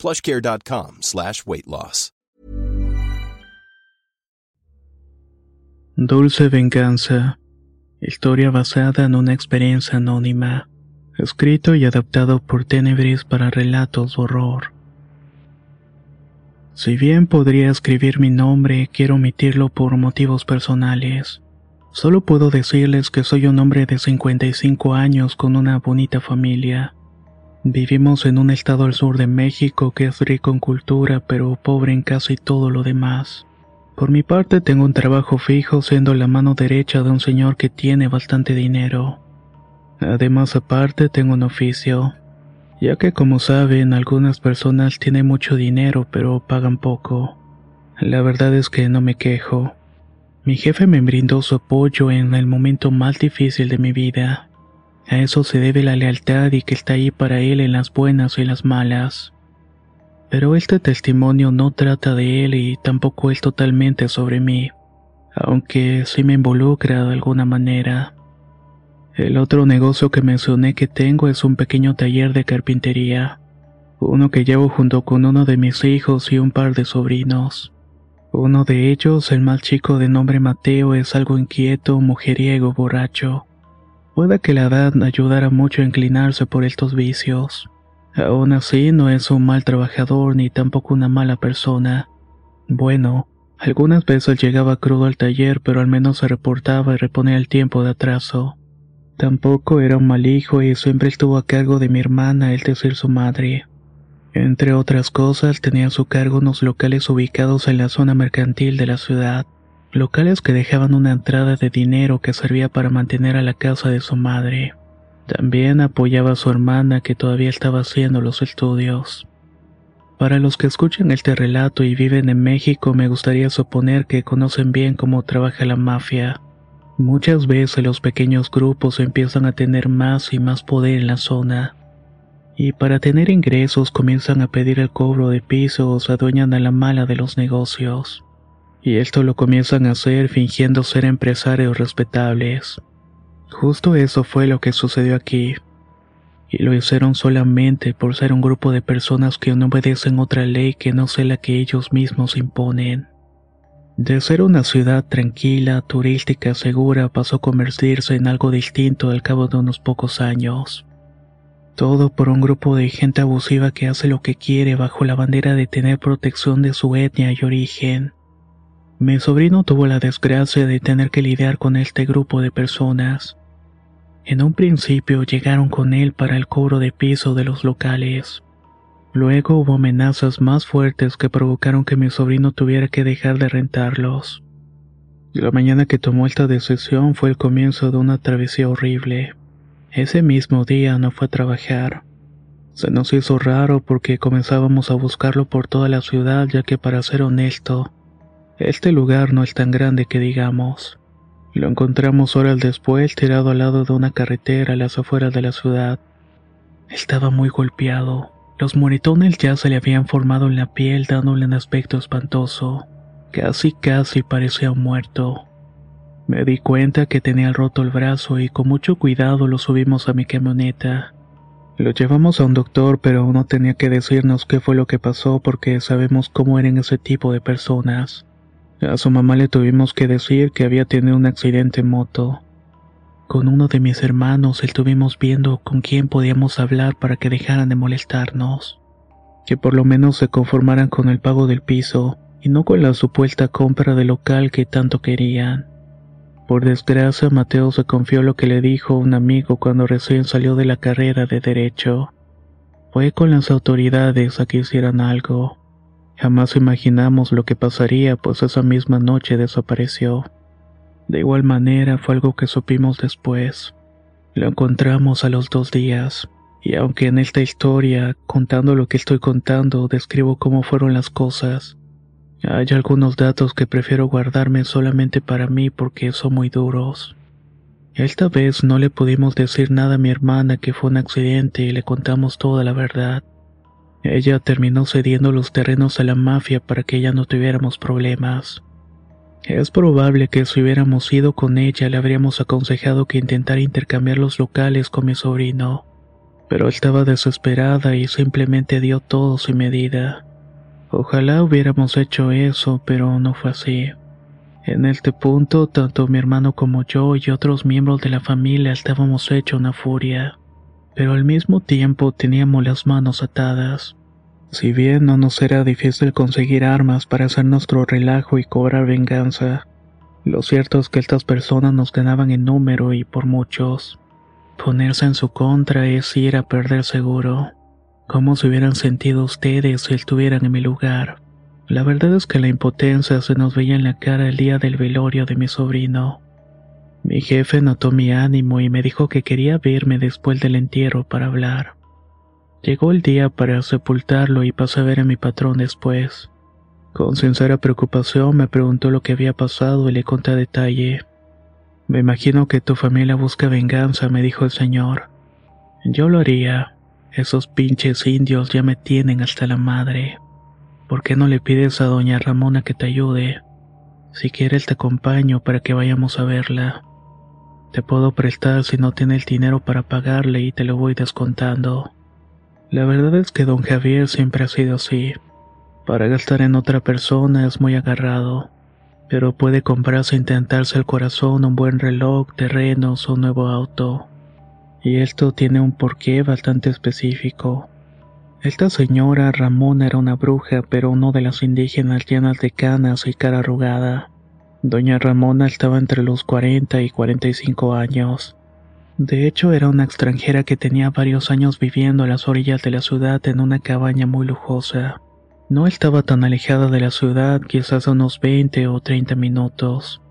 plushcare.com slash weight loss. Dulce Venganza. Historia basada en una experiencia anónima. Escrito y adaptado por Tenebris para relatos de horror. Si bien podría escribir mi nombre, quiero omitirlo por motivos personales. Solo puedo decirles que soy un hombre de 55 años con una bonita familia. Vivimos en un estado al sur de México que es rico en cultura pero pobre en casi todo lo demás. Por mi parte tengo un trabajo fijo siendo la mano derecha de un señor que tiene bastante dinero. Además aparte tengo un oficio, ya que como saben algunas personas tienen mucho dinero pero pagan poco. La verdad es que no me quejo. Mi jefe me brindó su apoyo en el momento más difícil de mi vida. A eso se debe la lealtad y que está ahí para él en las buenas y las malas. Pero este testimonio no trata de él y tampoco es totalmente sobre mí, aunque sí me involucra de alguna manera. El otro negocio que mencioné que tengo es un pequeño taller de carpintería, uno que llevo junto con uno de mis hijos y un par de sobrinos. Uno de ellos, el más chico de nombre Mateo, es algo inquieto, mujeriego, borracho. Puede que la edad ayudara mucho a inclinarse por estos vicios. Aún así, no es un mal trabajador ni tampoco una mala persona. Bueno, algunas veces llegaba crudo al taller, pero al menos se reportaba y reponía el tiempo de atraso. Tampoco era un mal hijo y siempre estuvo a cargo de mi hermana, es decir, su madre. Entre otras cosas, tenía a su cargo unos locales ubicados en la zona mercantil de la ciudad locales que dejaban una entrada de dinero que servía para mantener a la casa de su madre. También apoyaba a su hermana que todavía estaba haciendo los estudios. Para los que escuchan este relato y viven en México, me gustaría suponer que conocen bien cómo trabaja la mafia. Muchas veces los pequeños grupos empiezan a tener más y más poder en la zona. Y para tener ingresos comienzan a pedir el cobro de piso o se adueñan a la mala de los negocios. Y esto lo comienzan a hacer fingiendo ser empresarios respetables. Justo eso fue lo que sucedió aquí. Y lo hicieron solamente por ser un grupo de personas que no obedecen otra ley que no sea la que ellos mismos imponen. De ser una ciudad tranquila, turística, segura, pasó a convertirse en algo distinto al cabo de unos pocos años. Todo por un grupo de gente abusiva que hace lo que quiere bajo la bandera de tener protección de su etnia y origen. Mi sobrino tuvo la desgracia de tener que lidiar con este grupo de personas. En un principio llegaron con él para el cobro de piso de los locales. Luego hubo amenazas más fuertes que provocaron que mi sobrino tuviera que dejar de rentarlos. La mañana que tomó esta decisión fue el comienzo de una travesía horrible. Ese mismo día no fue a trabajar. Se nos hizo raro porque comenzábamos a buscarlo por toda la ciudad ya que para ser honesto, este lugar no es tan grande que digamos. Lo encontramos horas después tirado al lado de una carretera a las afueras de la ciudad. Estaba muy golpeado. Los moretones ya se le habían formado en la piel dándole un aspecto espantoso. Casi casi parecía un muerto. Me di cuenta que tenía roto el brazo y con mucho cuidado lo subimos a mi camioneta. Lo llevamos a un doctor pero no tenía que decirnos qué fue lo que pasó porque sabemos cómo eran ese tipo de personas. A su mamá le tuvimos que decir que había tenido un accidente en moto. Con uno de mis hermanos estuvimos viendo con quién podíamos hablar para que dejaran de molestarnos. Que por lo menos se conformaran con el pago del piso y no con la supuesta compra del local que tanto querían. Por desgracia, Mateo se confió lo que le dijo un amigo cuando recién salió de la carrera de Derecho. Fue con las autoridades a que hicieran algo. Jamás imaginamos lo que pasaría, pues esa misma noche desapareció. De igual manera fue algo que supimos después. Lo encontramos a los dos días, y aunque en esta historia, contando lo que estoy contando, describo cómo fueron las cosas, Hay algunos datos que prefiero guardarme solamente para mí porque son muy duros. Esta vez no le pudimos decir nada a mi hermana que fue un accidente y le contamos toda la verdad. Ella terminó cediendo los terrenos a la mafia para que ya no tuviéramos problemas. Es probable que si hubiéramos ido con ella le habríamos aconsejado que intentara intercambiar los locales con mi sobrino, pero estaba desesperada y simplemente dio todo sin medida. Ojalá hubiéramos hecho eso, pero no fue así. En este punto, tanto mi hermano como yo y otros miembros de la familia estábamos hechos una furia, pero al mismo tiempo teníamos las manos atadas. Si bien no nos era difícil conseguir armas para hacer nuestro relajo y cobrar venganza, lo cierto es que estas personas nos ganaban en número y por muchos. Ponerse en su contra es ir a perder seguro. ¿Cómo se hubieran sentido ustedes si estuvieran en mi lugar? La verdad es que la impotencia se nos veía en la cara el día del velorio de mi sobrino. Mi jefe notó mi ánimo y me dijo que quería verme después del entierro para hablar. Llegó el día para sepultarlo y pasé a ver a mi patrón después. Con sincera preocupación me preguntó lo que había pasado y le conté a detalle. Me imagino que tu familia busca venganza, me dijo el señor. Yo lo haría. Esos pinches indios ya me tienen hasta la madre. ¿Por qué no le pides a doña Ramona que te ayude? Si quieres te acompaño para que vayamos a verla. Te puedo prestar si no tiene el dinero para pagarle y te lo voy descontando. La verdad es que don Javier siempre ha sido así. Para gastar en otra persona es muy agarrado, pero puede comprarse e intentarse el corazón un buen reloj, terrenos o un nuevo auto. Y esto tiene un porqué bastante específico. Esta señora Ramona era una bruja, pero no de las indígenas llenas de canas y cara arrugada. Doña Ramona estaba entre los 40 y 45 años. De hecho, era una extranjera que tenía varios años viviendo a las orillas de la ciudad en una cabaña muy lujosa. No estaba tan alejada de la ciudad, quizás unos 20 o 30 minutos.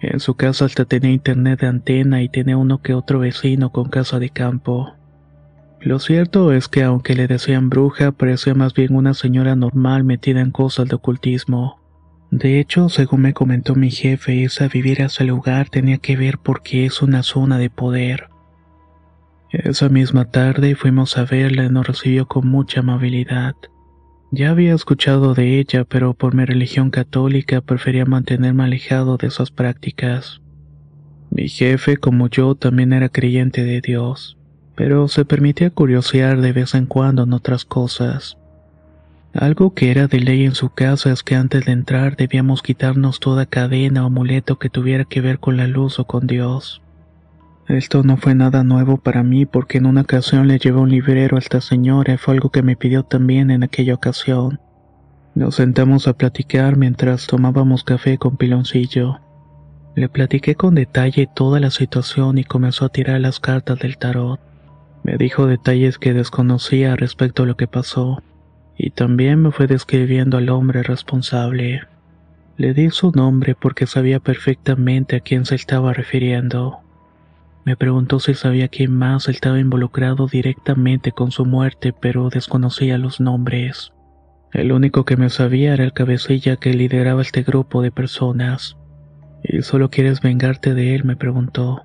En su casa hasta tenía internet de antena y tenía uno que otro vecino con casa de campo. Lo cierto es que aunque le decían bruja, parecía más bien una señora normal metida en cosas de ocultismo. De hecho, según me comentó mi jefe, esa vivir a ese lugar tenía que ver porque es una zona de poder. Esa misma tarde fuimos a verla y nos recibió con mucha amabilidad. Ya había escuchado de ella, pero por mi religión católica prefería mantenerme alejado de esas prácticas. Mi jefe, como yo, también era creyente de Dios pero se permitía curiosear de vez en cuando en otras cosas. Algo que era de ley en su casa es que antes de entrar debíamos quitarnos toda cadena o amuleto que tuviera que ver con la luz o con Dios. Esto no fue nada nuevo para mí porque en una ocasión le llevé un librero a esta señora y fue algo que me pidió también en aquella ocasión. Nos sentamos a platicar mientras tomábamos café con piloncillo. Le platiqué con detalle toda la situación y comenzó a tirar las cartas del tarot. Me dijo detalles que desconocía respecto a lo que pasó, y también me fue describiendo al hombre responsable. Le di su nombre porque sabía perfectamente a quién se estaba refiriendo. Me preguntó si sabía quién más estaba involucrado directamente con su muerte, pero desconocía los nombres. El único que me sabía era el cabecilla que lideraba este grupo de personas. ¿Y solo quieres vengarte de él? me preguntó.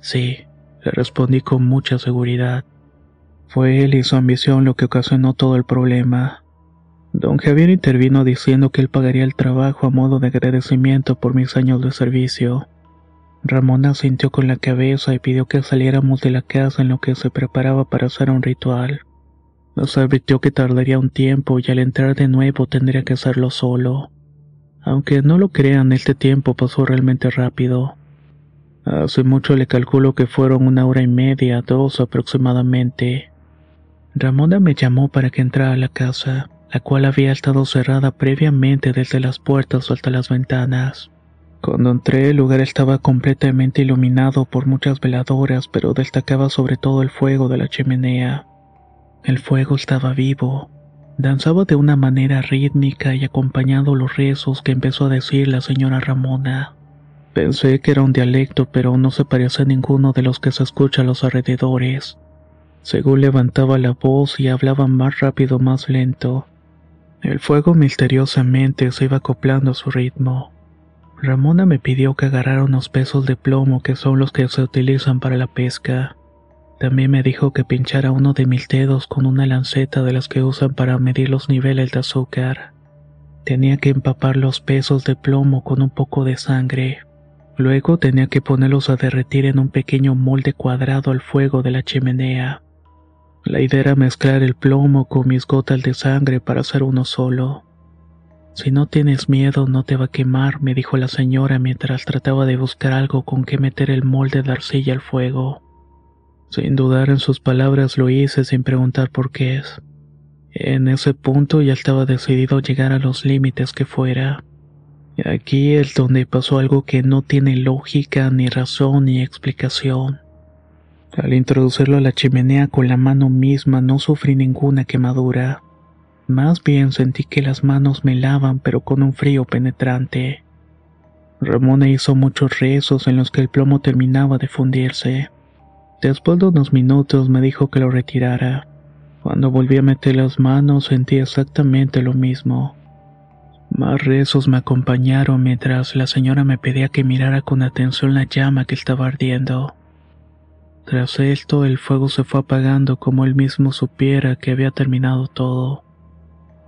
Sí, le respondí con mucha seguridad. Fue él y su ambición lo que ocasionó todo el problema. Don Javier intervino diciendo que él pagaría el trabajo a modo de agradecimiento por mis años de servicio. Ramona sintió con la cabeza y pidió que saliéramos de la casa en lo que se preparaba para hacer un ritual. Nos advirtió que tardaría un tiempo y al entrar de nuevo tendría que hacerlo solo. Aunque no lo crean, este tiempo pasó realmente rápido. Hace mucho le calculo que fueron una hora y media, dos aproximadamente. Ramona me llamó para que entrara a la casa, la cual había estado cerrada previamente desde las puertas hasta las ventanas. Cuando entré el lugar estaba completamente iluminado por muchas veladoras, pero destacaba sobre todo el fuego de la chimenea. El fuego estaba vivo, danzaba de una manera rítmica y acompañando los rezos que empezó a decir la señora Ramona. Pensé que era un dialecto, pero no se parecía a ninguno de los que se escucha a los alrededores. Según levantaba la voz y hablaba más rápido, más lento. El fuego misteriosamente se iba acoplando a su ritmo. Ramona me pidió que agarrara unos pesos de plomo que son los que se utilizan para la pesca. También me dijo que pinchara uno de mis dedos con una lanceta de las que usan para medir los niveles de azúcar. Tenía que empapar los pesos de plomo con un poco de sangre. Luego tenía que ponerlos a derretir en un pequeño molde cuadrado al fuego de la chimenea. La idea era mezclar el plomo con mis gotas de sangre para hacer uno solo. Si no tienes miedo no te va a quemar, me dijo la señora mientras trataba de buscar algo con que meter el molde de arcilla al fuego. Sin dudar en sus palabras lo hice sin preguntar por qué es. En ese punto ya estaba decidido a llegar a los límites que fuera. Aquí es donde pasó algo que no tiene lógica, ni razón, ni explicación. Al introducirlo a la chimenea con la mano misma no sufrí ninguna quemadura. Más bien sentí que las manos me lavan pero con un frío penetrante. Ramona hizo muchos rezos en los que el plomo terminaba de fundirse. Después de unos minutos me dijo que lo retirara. Cuando volví a meter las manos sentí exactamente lo mismo. Más rezos me acompañaron mientras la señora me pedía que mirara con atención la llama que estaba ardiendo. Tras esto el fuego se fue apagando como él mismo supiera que había terminado todo.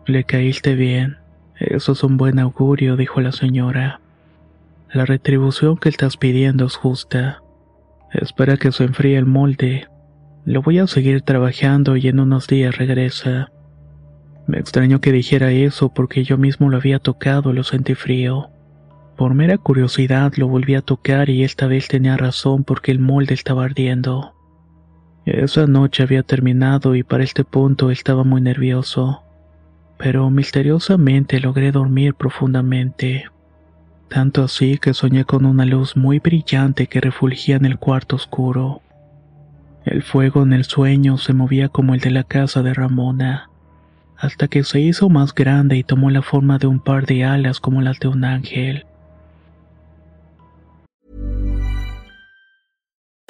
Le caíste bien. Eso es un buen augurio, dijo la señora. La retribución que estás pidiendo es justa. Espera que se enfríe el molde. Lo voy a seguir trabajando y en unos días regresa. Me extrañó que dijera eso porque yo mismo lo había tocado y lo sentí frío. Por mera curiosidad lo volví a tocar y esta vez tenía razón porque el molde estaba ardiendo. Esa noche había terminado y para este punto estaba muy nervioso, pero misteriosamente logré dormir profundamente. Tanto así que soñé con una luz muy brillante que refulgía en el cuarto oscuro. El fuego en el sueño se movía como el de la casa de Ramona, hasta que se hizo más grande y tomó la forma de un par de alas como las de un ángel.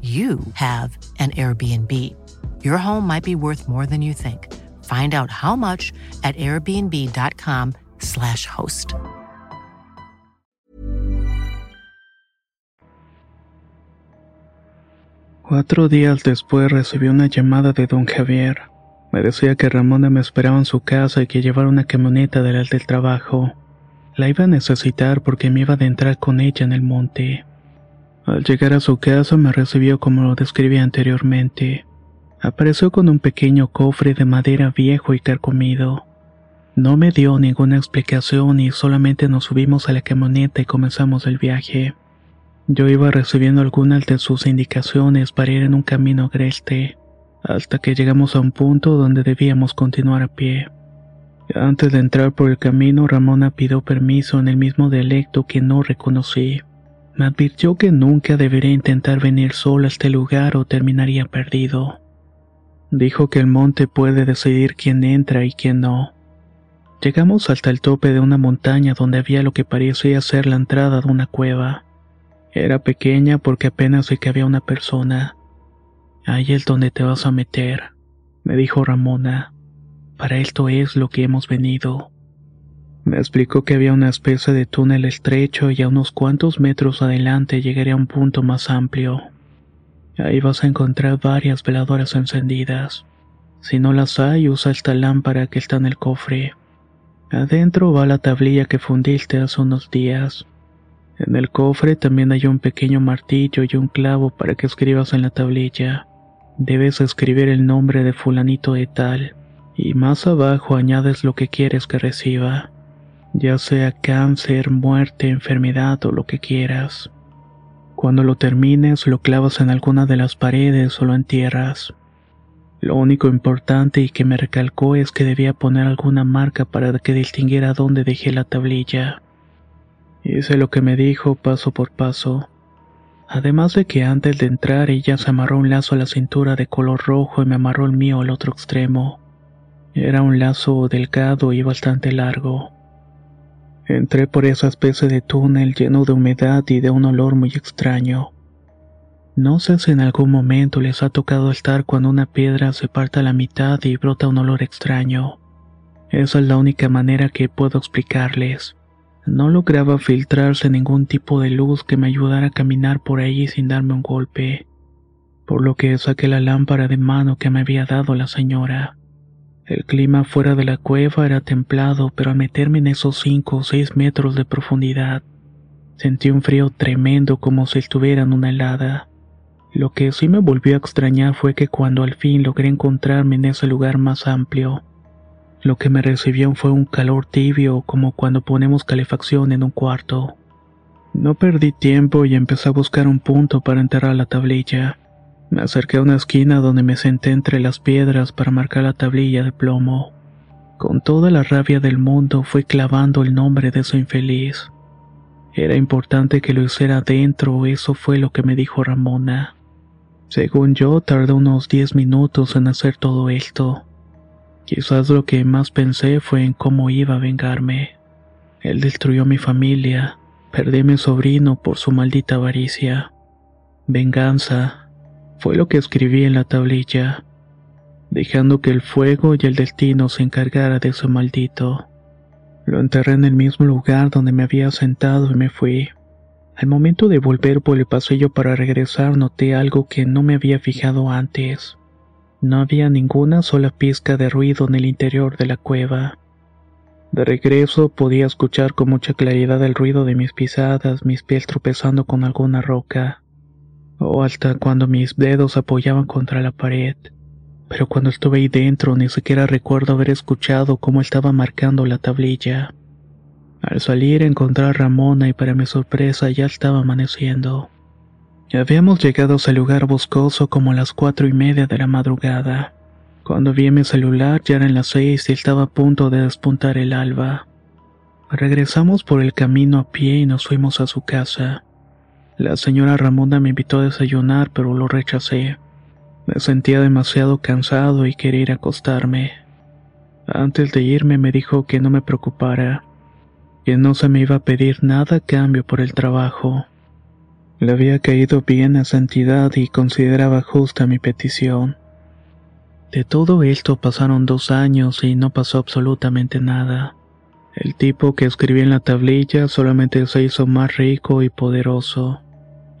you have an Airbnb. Your home might be worth more than you think. Find out how much at airbnb.com/slash host. Cuatro días después recibí una llamada de don Javier. Me decía que Ramona me esperaba en su casa y que llevara una camioneta del del trabajo. La iba a necesitar porque me iba a adentrar con ella en el monte. Al llegar a su casa me recibió como lo describí anteriormente. Apareció con un pequeño cofre de madera viejo y carcomido. No me dio ninguna explicación y solamente nos subimos a la camioneta y comenzamos el viaje. Yo iba recibiendo algunas de sus indicaciones para ir en un camino agreste, hasta que llegamos a un punto donde debíamos continuar a pie. Antes de entrar por el camino, Ramona pidió permiso en el mismo dialecto que no reconocí. Me advirtió que nunca debería intentar venir solo a este lugar o terminaría perdido. Dijo que el monte puede decidir quién entra y quién no. Llegamos hasta el tope de una montaña donde había lo que parecía ser la entrada de una cueva. Era pequeña porque apenas se cabía una persona. Ahí es donde te vas a meter, me dijo Ramona. Para esto es lo que hemos venido. Me explicó que había una especie de túnel estrecho y a unos cuantos metros adelante llegaría a un punto más amplio. Ahí vas a encontrar varias veladoras encendidas. Si no las hay, usa esta lámpara que está en el cofre. Adentro va la tablilla que fundiste hace unos días. En el cofre también hay un pequeño martillo y un clavo para que escribas en la tablilla. Debes escribir el nombre de fulanito de tal, y más abajo añades lo que quieres que reciba, ya sea cáncer, muerte, enfermedad o lo que quieras. Cuando lo termines lo clavas en alguna de las paredes o lo entierras. Lo único importante y que me recalcó es que debía poner alguna marca para que distinguiera dónde dejé la tablilla. Hice lo que me dijo paso por paso. Además de que antes de entrar ella se amarró un lazo a la cintura de color rojo y me amarró el mío al otro extremo. Era un lazo delgado y bastante largo. Entré por esa especie de túnel lleno de humedad y de un olor muy extraño. No sé si en algún momento les ha tocado estar cuando una piedra se parte a la mitad y brota un olor extraño. Esa es la única manera que puedo explicarles. No lograba filtrarse ningún tipo de luz que me ayudara a caminar por ahí sin darme un golpe, por lo que saqué la lámpara de mano que me había dado la señora. El clima fuera de la cueva era templado, pero al meterme en esos cinco o seis metros de profundidad, sentí un frío tremendo como si estuviera en una helada. Lo que sí me volvió a extrañar fue que cuando al fin logré encontrarme en ese lugar más amplio, lo que me recibió fue un calor tibio como cuando ponemos calefacción en un cuarto. No perdí tiempo y empecé a buscar un punto para enterrar la tablilla. Me acerqué a una esquina donde me senté entre las piedras para marcar la tablilla de plomo. Con toda la rabia del mundo fui clavando el nombre de su infeliz. Era importante que lo hiciera dentro, eso fue lo que me dijo Ramona. Según yo, tardé unos diez minutos en hacer todo esto. Quizás lo que más pensé fue en cómo iba a vengarme. Él destruyó mi familia, perdí a mi sobrino por su maldita avaricia. Venganza, fue lo que escribí en la tablilla, dejando que el fuego y el destino se encargara de su maldito. Lo enterré en el mismo lugar donde me había sentado y me fui. Al momento de volver por el pasillo para regresar noté algo que no me había fijado antes. No había ninguna sola pizca de ruido en el interior de la cueva. De regreso podía escuchar con mucha claridad el ruido de mis pisadas, mis pies tropezando con alguna roca o hasta cuando mis dedos apoyaban contra la pared. Pero cuando estuve ahí dentro ni siquiera recuerdo haber escuchado cómo estaba marcando la tablilla. Al salir encontré a Ramona y para mi sorpresa ya estaba amaneciendo. Habíamos llegado a ese lugar boscoso como a las cuatro y media de la madrugada. Cuando vi mi celular ya eran las seis y estaba a punto de despuntar el alba. Regresamos por el camino a pie y nos fuimos a su casa. La señora Ramona me invitó a desayunar, pero lo rechacé. Me sentía demasiado cansado y quería ir a acostarme. Antes de irme me dijo que no me preocupara, que no se me iba a pedir nada a cambio por el trabajo. Le había caído bien a santidad y consideraba justa mi petición. De todo esto pasaron dos años y no pasó absolutamente nada. El tipo que escribí en la tablilla solamente se hizo más rico y poderoso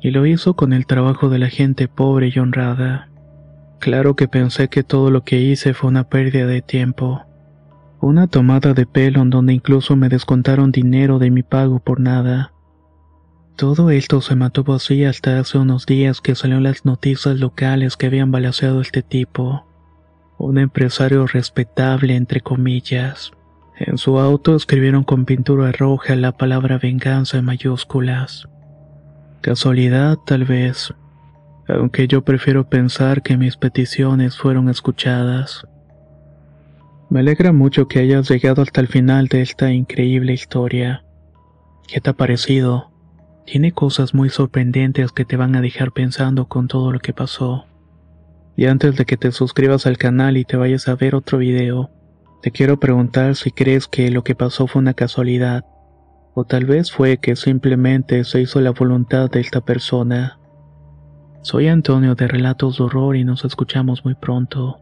y lo hizo con el trabajo de la gente pobre y honrada. Claro que pensé que todo lo que hice fue una pérdida de tiempo. Una tomada de pelo en donde incluso me descontaron dinero de mi pago por nada. Todo esto se mantuvo así hasta hace unos días que salieron las noticias locales que habían balaseado este tipo. Un empresario respetable, entre comillas. En su auto escribieron con pintura roja la palabra venganza en mayúsculas. Casualidad tal vez, aunque yo prefiero pensar que mis peticiones fueron escuchadas. Me alegra mucho que hayas llegado hasta el final de esta increíble historia. ¿Qué te ha parecido? Tiene cosas muy sorprendentes que te van a dejar pensando con todo lo que pasó. Y antes de que te suscribas al canal y te vayas a ver otro video, te quiero preguntar si crees que lo que pasó fue una casualidad o tal vez fue que simplemente se hizo la voluntad de esta persona. Soy Antonio de Relatos de Horror y nos escuchamos muy pronto.